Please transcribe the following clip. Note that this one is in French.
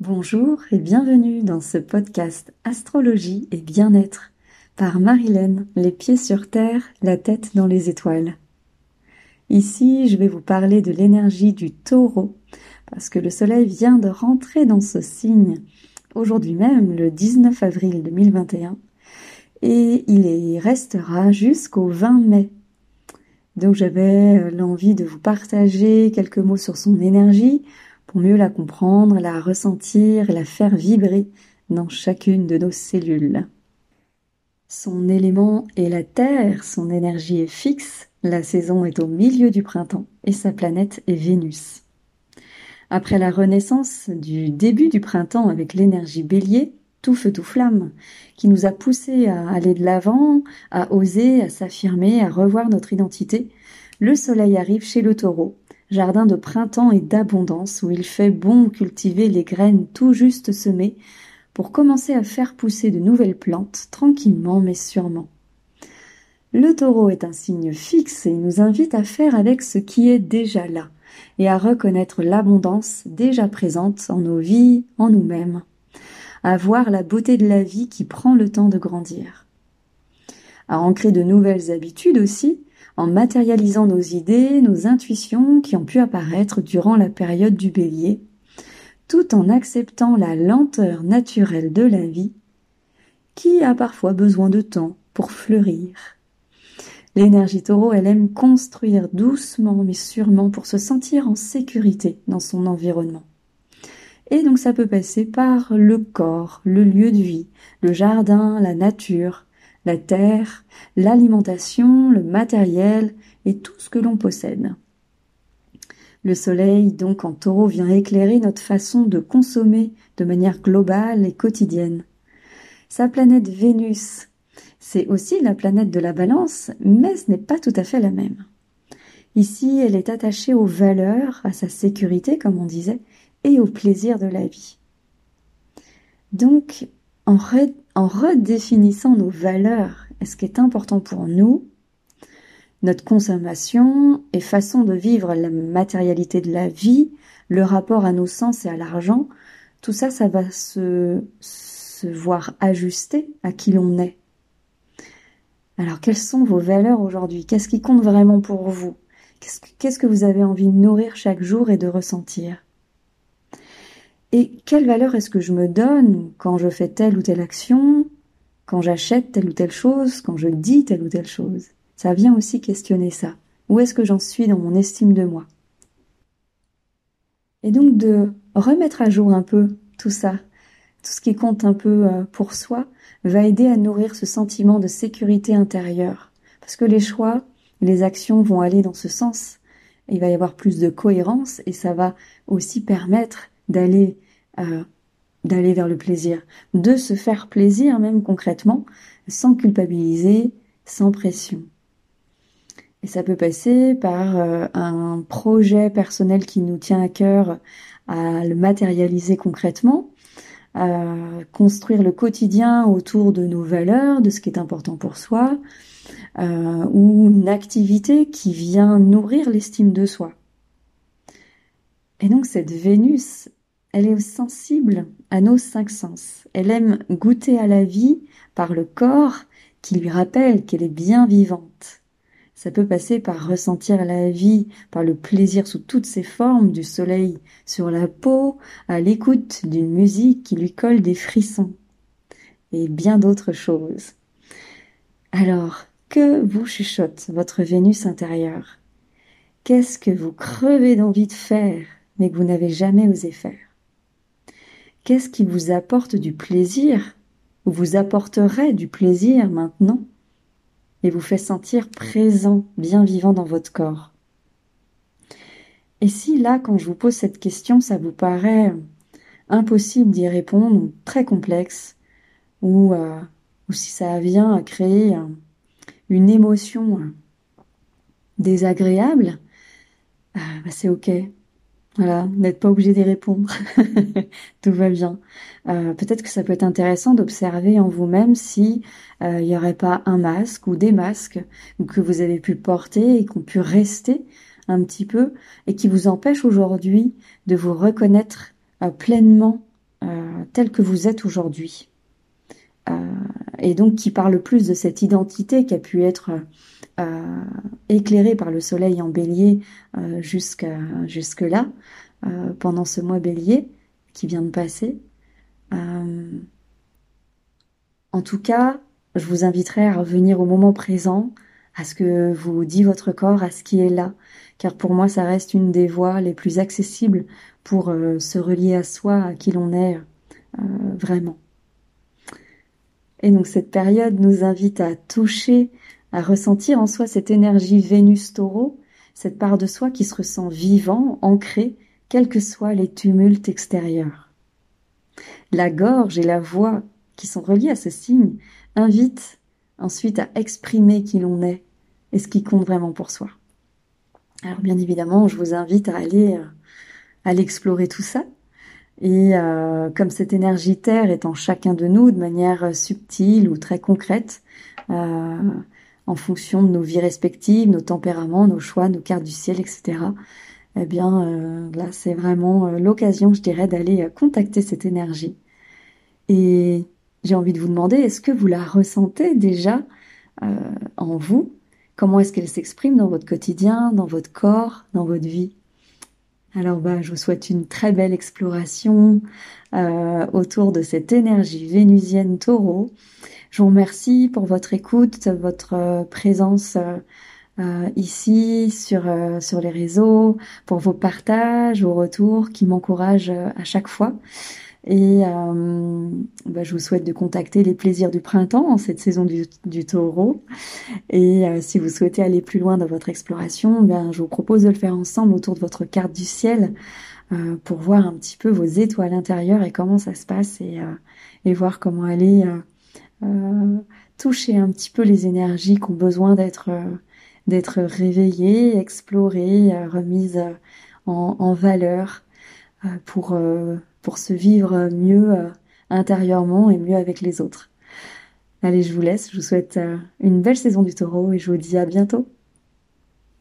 Bonjour et bienvenue dans ce podcast Astrologie et bien-être par Marilène, les pieds sur terre, la tête dans les étoiles. Ici, je vais vous parler de l'énergie du taureau parce que le soleil vient de rentrer dans ce signe aujourd'hui même, le 19 avril 2021, et il y restera jusqu'au 20 mai. Donc j'avais l'envie de vous partager quelques mots sur son énergie, pour mieux la comprendre, la ressentir la faire vibrer dans chacune de nos cellules. Son élément est la Terre, son énergie est fixe, la saison est au milieu du printemps et sa planète est Vénus. Après la renaissance du début du printemps avec l'énergie bélier, tout feu tout flamme, qui nous a poussé à aller de l'avant, à oser, à s'affirmer, à revoir notre identité, le soleil arrive chez le taureau jardin de printemps et d'abondance où il fait bon cultiver les graines tout juste semées pour commencer à faire pousser de nouvelles plantes tranquillement mais sûrement. Le taureau est un signe fixe et nous invite à faire avec ce qui est déjà là et à reconnaître l'abondance déjà présente en nos vies, en nous-mêmes, à voir la beauté de la vie qui prend le temps de grandir, à ancrer de nouvelles habitudes aussi en matérialisant nos idées, nos intuitions qui ont pu apparaître durant la période du bélier, tout en acceptant la lenteur naturelle de la vie, qui a parfois besoin de temps pour fleurir. L'énergie taureau, elle aime construire doucement mais sûrement pour se sentir en sécurité dans son environnement. Et donc ça peut passer par le corps, le lieu de vie, le jardin, la nature, la terre, l'alimentation, le matériel et tout ce que l'on possède. Le soleil, donc en taureau, vient éclairer notre façon de consommer de manière globale et quotidienne. Sa planète Vénus, c'est aussi la planète de la balance, mais ce n'est pas tout à fait la même. Ici, elle est attachée aux valeurs, à sa sécurité, comme on disait, et au plaisir de la vie. Donc, en, en redéfinissant nos valeurs ce qui est important pour nous, notre consommation et façon de vivre la matérialité de la vie, le rapport à nos sens et à l'argent, tout ça, ça va se, se voir ajusté à qui l'on est. Alors, quelles sont vos valeurs aujourd'hui? Qu'est-ce qui compte vraiment pour vous? Qu'est-ce que vous avez envie de nourrir chaque jour et de ressentir? Et quelle valeur est-ce que je me donne quand je fais telle ou telle action, quand j'achète telle ou telle chose, quand je dis telle ou telle chose? Ça vient aussi questionner ça. Où est-ce que j'en suis dans mon estime de moi? Et donc de remettre à jour un peu tout ça, tout ce qui compte un peu euh, pour soi, va aider à nourrir ce sentiment de sécurité intérieure. Parce que les choix, les actions vont aller dans ce sens. Il va y avoir plus de cohérence et ça va aussi permettre d'aller euh, d'aller vers le plaisir, de se faire plaisir même concrètement, sans culpabiliser, sans pression. Et ça peut passer par euh, un projet personnel qui nous tient à cœur à le matérialiser concrètement, à construire le quotidien autour de nos valeurs, de ce qui est important pour soi, euh, ou une activité qui vient nourrir l'estime de soi. Et donc cette Vénus, elle est sensible à nos cinq sens. Elle aime goûter à la vie par le corps qui lui rappelle qu'elle est bien vivante. Ça peut passer par ressentir la vie, par le plaisir sous toutes ses formes, du soleil sur la peau, à l'écoute d'une musique qui lui colle des frissons, et bien d'autres choses. Alors, que vous chuchote votre Vénus intérieure? Qu'est-ce que vous crevez d'envie de faire, mais que vous n'avez jamais osé faire? Qu'est-ce qui vous apporte du plaisir? Ou vous apporterait du plaisir maintenant? Et vous fait sentir présent, bien vivant dans votre corps. Et si là, quand je vous pose cette question, ça vous paraît impossible d'y répondre, très complexe, ou, euh, ou si ça vient à créer une émotion désagréable, euh, bah, c'est ok. Voilà, n'êtes pas obligé d'y répondre. Tout va bien. Euh, peut-être que ça peut être intéressant d'observer en vous-même si euh, il n'y aurait pas un masque ou des masques que vous avez pu porter et qui ont pu rester un petit peu et qui vous empêchent aujourd'hui de vous reconnaître euh, pleinement tel que vous êtes aujourd'hui. et donc qui parle plus de cette identité qui a pu être éclairée par le soleil en bélier jusqu'à jusque-là, pendant ce mois bélier qui vient de passer. en tout cas, je vous inviterai à revenir au moment présent, à ce que vous dit votre corps, à ce qui est là, car pour moi ça reste une des voies les plus accessibles pour euh, se relier à soi, à qui l'on est euh, vraiment. Et donc cette période nous invite à toucher, à ressentir en soi cette énergie Vénus-Taureau, cette part de soi qui se ressent vivant, ancré, quels que soient les tumultes extérieurs. La gorge et la voix qui sont reliées à ce signe invitent ensuite à exprimer qui l'on est et ce qui compte vraiment pour soi. Alors bien évidemment, je vous invite à aller euh, à l'explorer tout ça. Et euh, comme cette énergie terre est en chacun de nous de manière euh, subtile ou très concrète, en fonction de nos vies respectives, nos tempéraments, nos choix, nos cartes du ciel, etc. Eh bien, là, c'est vraiment l'occasion, je dirais, d'aller contacter cette énergie. Et j'ai envie de vous demander, est-ce que vous la ressentez déjà en vous? Comment est-ce qu'elle s'exprime dans votre quotidien, dans votre corps, dans votre vie? Alors bah, je vous souhaite une très belle exploration euh, autour de cette énergie vénusienne taureau. Je vous remercie pour votre écoute, votre euh, présence euh, ici sur, sur les réseaux, pour vos partages, vos retours qui m'encouragent à chaque fois. Et euh, bah, je vous souhaite de contacter les plaisirs du printemps en cette saison du, du taureau. Et euh, si vous souhaitez aller plus loin dans votre exploration, ben, je vous propose de le faire ensemble autour de votre carte du ciel euh, pour voir un petit peu vos étoiles intérieures et comment ça se passe et, euh, et voir comment aller euh, toucher un petit peu les énergies qui ont besoin d'être d'être réveillées, explorées, remises en, en valeur pour pour se vivre mieux euh, intérieurement et mieux avec les autres. Allez, je vous laisse, je vous souhaite euh, une belle saison du taureau et je vous dis à bientôt.